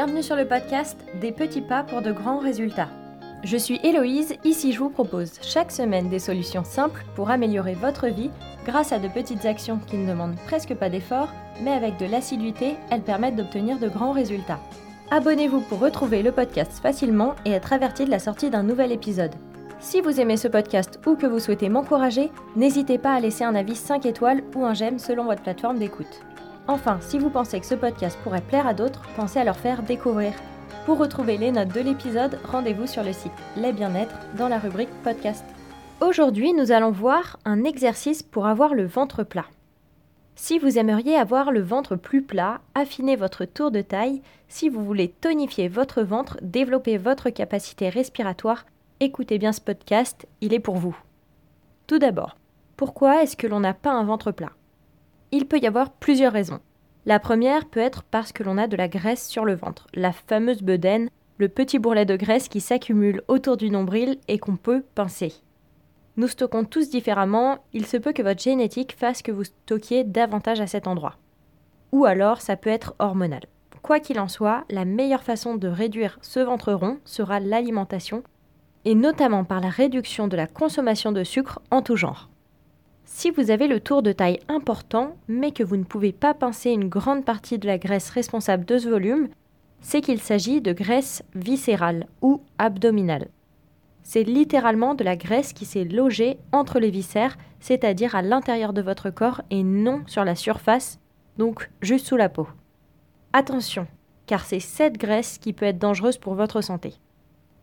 bienvenue sur le podcast Des petits pas pour de grands résultats. Je suis Héloïse, ici je vous propose chaque semaine des solutions simples pour améliorer votre vie grâce à de petites actions qui ne demandent presque pas d'effort, mais avec de l'assiduité, elles permettent d'obtenir de grands résultats. Abonnez-vous pour retrouver le podcast facilement et être averti de la sortie d'un nouvel épisode. Si vous aimez ce podcast ou que vous souhaitez m'encourager, n'hésitez pas à laisser un avis 5 étoiles ou un j'aime selon votre plateforme d'écoute. Enfin, si vous pensez que ce podcast pourrait plaire à d'autres, pensez à leur faire découvrir. Pour retrouver les notes de l'épisode, rendez-vous sur le site Les Bien-être dans la rubrique podcast. Aujourd'hui, nous allons voir un exercice pour avoir le ventre plat. Si vous aimeriez avoir le ventre plus plat, affinez votre tour de taille. Si vous voulez tonifier votre ventre, développer votre capacité respiratoire, écoutez bien ce podcast, il est pour vous. Tout d'abord, pourquoi est-ce que l'on n'a pas un ventre plat? Il peut y avoir plusieurs raisons. La première peut être parce que l'on a de la graisse sur le ventre, la fameuse bedaine, le petit bourrelet de graisse qui s'accumule autour du nombril et qu'on peut pincer. Nous stockons tous différemment, il se peut que votre génétique fasse que vous stockiez davantage à cet endroit. Ou alors ça peut être hormonal. Quoi qu'il en soit, la meilleure façon de réduire ce ventre rond sera l'alimentation, et notamment par la réduction de la consommation de sucre en tout genre. Si vous avez le tour de taille important, mais que vous ne pouvez pas pincer une grande partie de la graisse responsable de ce volume, c'est qu'il s'agit de graisse viscérale ou abdominale. C'est littéralement de la graisse qui s'est logée entre les viscères, c'est-à-dire à, l'intérieur de votre corps et non sur la surface, donc juste sous la peau. Attention, car c'est cette graisse qui peut être dangereuse pour votre santé.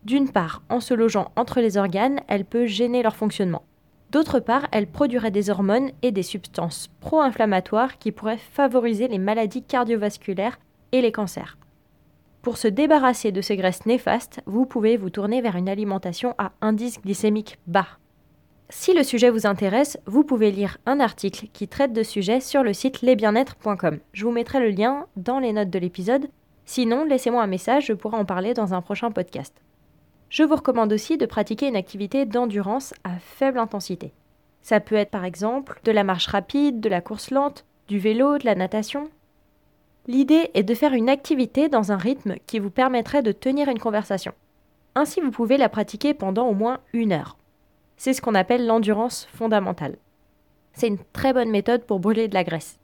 D'une part, en se logeant entre les organes, elle peut gêner leur fonctionnement. D'autre part, elle produirait des hormones et des substances pro-inflammatoires qui pourraient favoriser les maladies cardiovasculaires et les cancers. Pour se débarrasser de ces graisses néfastes, vous pouvez vous tourner vers une alimentation à indice glycémique bas. Si le sujet vous intéresse, vous pouvez lire un article qui traite de sujet sur le site lesbienetre.com. Je vous mettrai le lien dans les notes de l'épisode. Sinon, laissez-moi un message, je pourrai en parler dans un prochain podcast. Je vous recommande aussi de pratiquer une activité d'endurance à faible intensité. Ça peut être par exemple de la marche rapide, de la course lente, du vélo, de la natation. L'idée est de faire une activité dans un rythme qui vous permettrait de tenir une conversation. Ainsi, vous pouvez la pratiquer pendant au moins une heure. C'est ce qu'on appelle l'endurance fondamentale. C'est une très bonne méthode pour brûler de la graisse.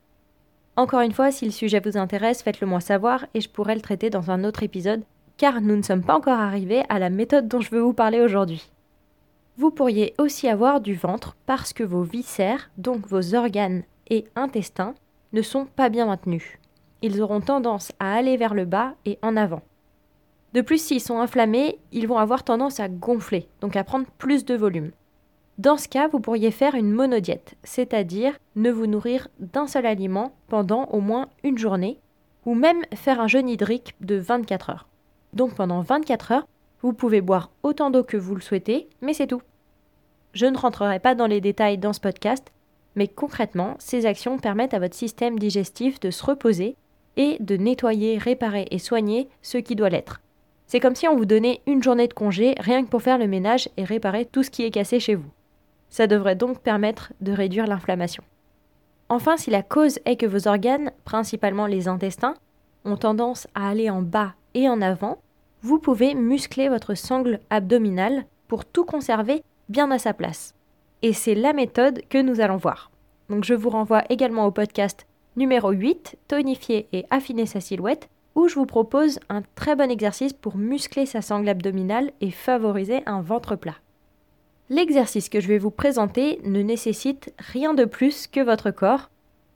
Encore une fois, si le sujet vous intéresse, faites-le moi savoir et je pourrai le traiter dans un autre épisode car nous ne sommes pas encore arrivés à la méthode dont je veux vous parler aujourd'hui. Vous pourriez aussi avoir du ventre parce que vos viscères, donc vos organes et intestins, ne sont pas bien maintenus. Ils auront tendance à aller vers le bas et en avant. De plus, s'ils sont inflammés, ils vont avoir tendance à gonfler, donc à prendre plus de volume. Dans ce cas, vous pourriez faire une monodiète, c'est-à-dire ne vous nourrir d'un seul aliment pendant au moins une journée, ou même faire un jeûne hydrique de 24 heures. Donc pendant 24 heures, vous pouvez boire autant d'eau que vous le souhaitez, mais c'est tout. Je ne rentrerai pas dans les détails dans ce podcast, mais concrètement, ces actions permettent à votre système digestif de se reposer et de nettoyer, réparer et soigner ce qui doit l'être. C'est comme si on vous donnait une journée de congé rien que pour faire le ménage et réparer tout ce qui est cassé chez vous. Ça devrait donc permettre de réduire l'inflammation. Enfin, si la cause est que vos organes, principalement les intestins, ont tendance à aller en bas et en avant, vous pouvez muscler votre sangle abdominale pour tout conserver bien à sa place. Et c'est la méthode que nous allons voir. Donc je vous renvoie également au podcast numéro 8, tonifier et affiner sa silhouette, où je vous propose un très bon exercice pour muscler sa sangle abdominale et favoriser un ventre plat. L'exercice que je vais vous présenter ne nécessite rien de plus que votre corps,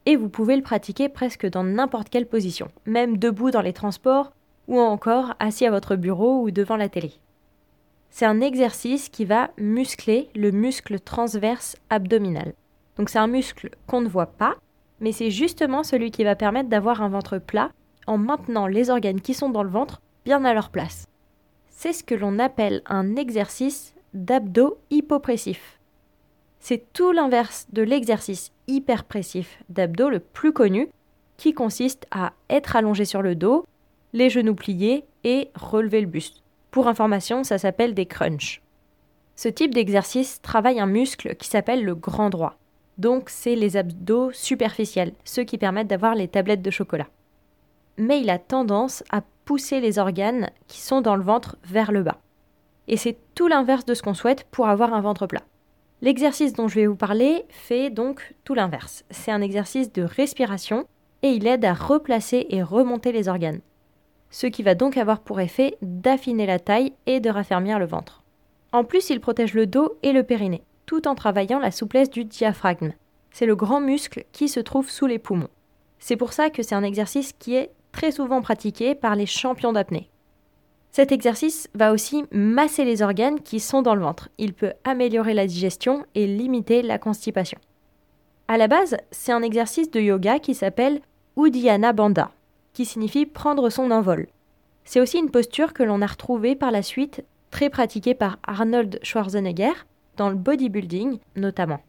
et vous pouvez le pratiquer presque dans n'importe quelle position, même debout dans les transports ou encore assis à votre bureau ou devant la télé. C'est un exercice qui va muscler le muscle transverse abdominal. Donc c'est un muscle qu'on ne voit pas, mais c'est justement celui qui va permettre d'avoir un ventre plat en maintenant les organes qui sont dans le ventre bien à leur place. C'est ce que l'on appelle un exercice d'abdos hypopressif. C'est tout l'inverse de l'exercice hyperpressif d'abdos le plus connu, qui consiste à être allongé sur le dos, les genoux pliés et relever le buste. Pour information, ça s'appelle des crunchs. Ce type d'exercice travaille un muscle qui s'appelle le grand droit. Donc c'est les abdos superficiels, ceux qui permettent d'avoir les tablettes de chocolat. Mais il a tendance à pousser les organes qui sont dans le ventre vers le bas. Et c'est tout l'inverse de ce qu'on souhaite pour avoir un ventre plat. L'exercice dont je vais vous parler fait donc tout l'inverse. C'est un exercice de respiration et il aide à replacer et remonter les organes. Ce qui va donc avoir pour effet d'affiner la taille et de raffermir le ventre. En plus, il protège le dos et le périnée, tout en travaillant la souplesse du diaphragme. C'est le grand muscle qui se trouve sous les poumons. C'est pour ça que c'est un exercice qui est très souvent pratiqué par les champions d'apnée. Cet exercice va aussi masser les organes qui sont dans le ventre. Il peut améliorer la digestion et limiter la constipation. À la base, c'est un exercice de yoga qui s'appelle Uddiyana Bandha, qui signifie prendre son envol. C'est aussi une posture que l'on a retrouvée par la suite, très pratiquée par Arnold Schwarzenegger, dans le bodybuilding notamment.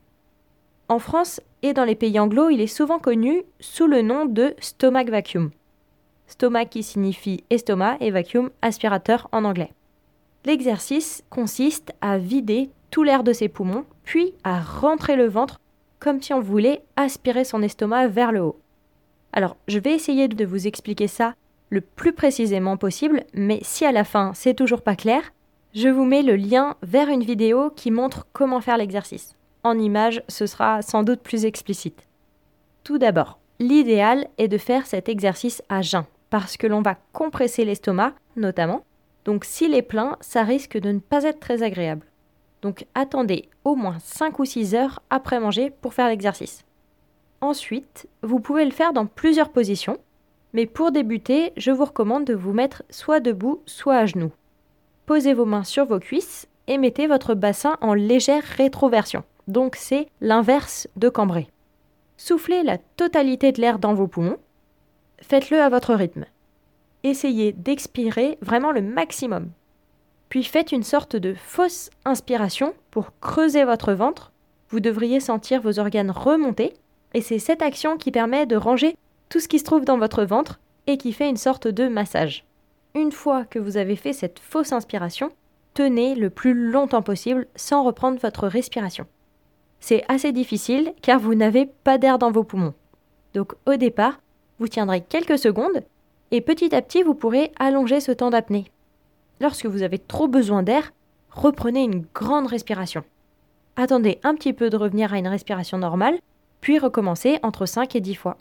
En France et dans les pays anglo, il est souvent connu sous le nom de stomach vacuum. Stomach qui signifie estomac et vacuum aspirateur en anglais. L'exercice consiste à vider tout l'air de ses poumons, puis à rentrer le ventre comme si on voulait aspirer son estomac vers le haut. Alors, je vais essayer de vous expliquer ça le plus précisément possible, mais si à la fin c'est toujours pas clair, je vous mets le lien vers une vidéo qui montre comment faire l'exercice. En image, ce sera sans doute plus explicite. Tout d'abord, l'idéal est de faire cet exercice à jeun, parce que l'on va compresser l'estomac, notamment. Donc s'il est plein, ça risque de ne pas être très agréable. Donc attendez au moins 5 ou 6 heures après manger pour faire l'exercice. Ensuite, vous pouvez le faire dans plusieurs positions, mais pour débuter, je vous recommande de vous mettre soit debout, soit à genoux. Posez vos mains sur vos cuisses et mettez votre bassin en légère rétroversion. Donc c'est l'inverse de cambrer. Soufflez la totalité de l'air dans vos poumons Faites-le à votre rythme. Essayez d'expirer vraiment le maximum. Puis faites une sorte de fausse inspiration pour creuser votre ventre. Vous devriez sentir vos organes remonter et c'est cette action qui permet de ranger tout ce qui se trouve dans votre ventre et qui fait une sorte de massage. Une fois que vous avez fait cette fausse inspiration, tenez le plus longtemps possible sans reprendre votre respiration. C'est assez difficile car vous n'avez pas d'air dans vos poumons. Donc au départ, vous tiendrez quelques secondes et petit à petit vous pourrez allonger ce temps d'apnée. Lorsque vous avez trop besoin d'air, reprenez une grande respiration. Attendez un petit peu de revenir à une respiration normale, puis recommencez entre 5 et 10 fois.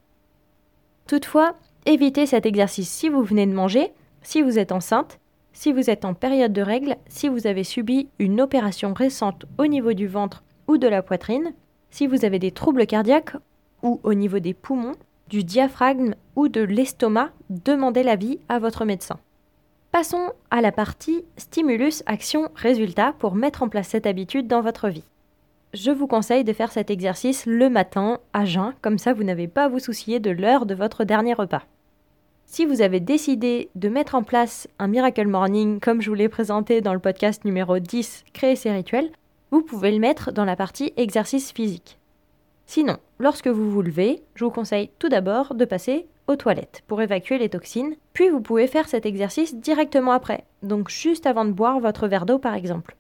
Toutefois, évitez cet exercice si vous venez de manger, si vous êtes enceinte, si vous êtes en période de règles, si vous avez subi une opération récente au niveau du ventre ou de la poitrine, si vous avez des troubles cardiaques ou au niveau des poumons, du diaphragme ou de l'estomac, demandez l'avis à votre médecin. Passons à la partie stimulus action résultat pour mettre en place cette habitude dans votre vie. Je vous conseille de faire cet exercice le matin à jeun, comme ça vous n'avez pas à vous soucier de l'heure de votre dernier repas. Si vous avez décidé de mettre en place un Miracle Morning comme je vous l'ai présenté dans le podcast numéro 10, Créer ses rituels, vous pouvez le mettre dans la partie exercice physique. Sinon, lorsque vous vous levez, je vous conseille tout d'abord de passer aux toilettes pour évacuer les toxines, puis vous pouvez faire cet exercice directement après, donc juste avant de boire votre verre d'eau par exemple.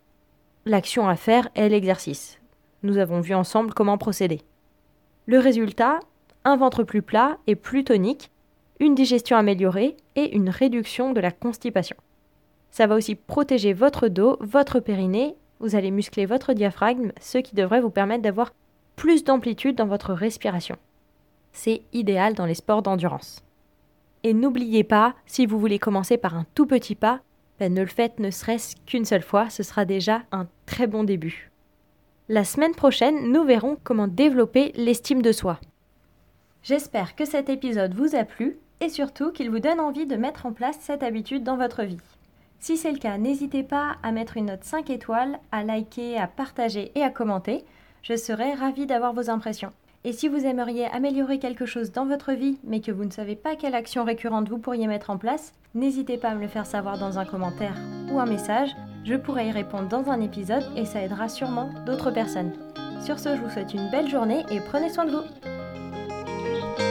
L'action à faire est l'exercice. Nous avons vu ensemble comment procéder. Le résultat, un ventre plus plat et plus tonique, une digestion améliorée et une réduction de la constipation. Ça va aussi protéger votre dos, votre périnée, vous allez muscler votre diaphragme, ce qui devrait vous permettre d'avoir plus d'amplitude dans votre respiration. C'est idéal dans les sports d'endurance. Et n'oubliez pas, si vous voulez commencer par un tout petit pas, ben ne le faites ne serait-ce qu'une seule fois, ce sera déjà un très bon début. La semaine prochaine, nous verrons comment développer l'estime de soi. J'espère que cet épisode vous a plu et surtout qu'il vous donne envie de mettre en place cette habitude dans votre vie. Si c'est le cas, n'hésitez pas à mettre une note 5 étoiles, à liker, à partager et à commenter. Je serais ravie d'avoir vos impressions. Et si vous aimeriez améliorer quelque chose dans votre vie, mais que vous ne savez pas quelle action récurrente vous pourriez mettre en place, n'hésitez pas à me le faire savoir dans un commentaire ou un message. Je pourrai y répondre dans un épisode et ça aidera sûrement d'autres personnes. Sur ce, je vous souhaite une belle journée et prenez soin de vous.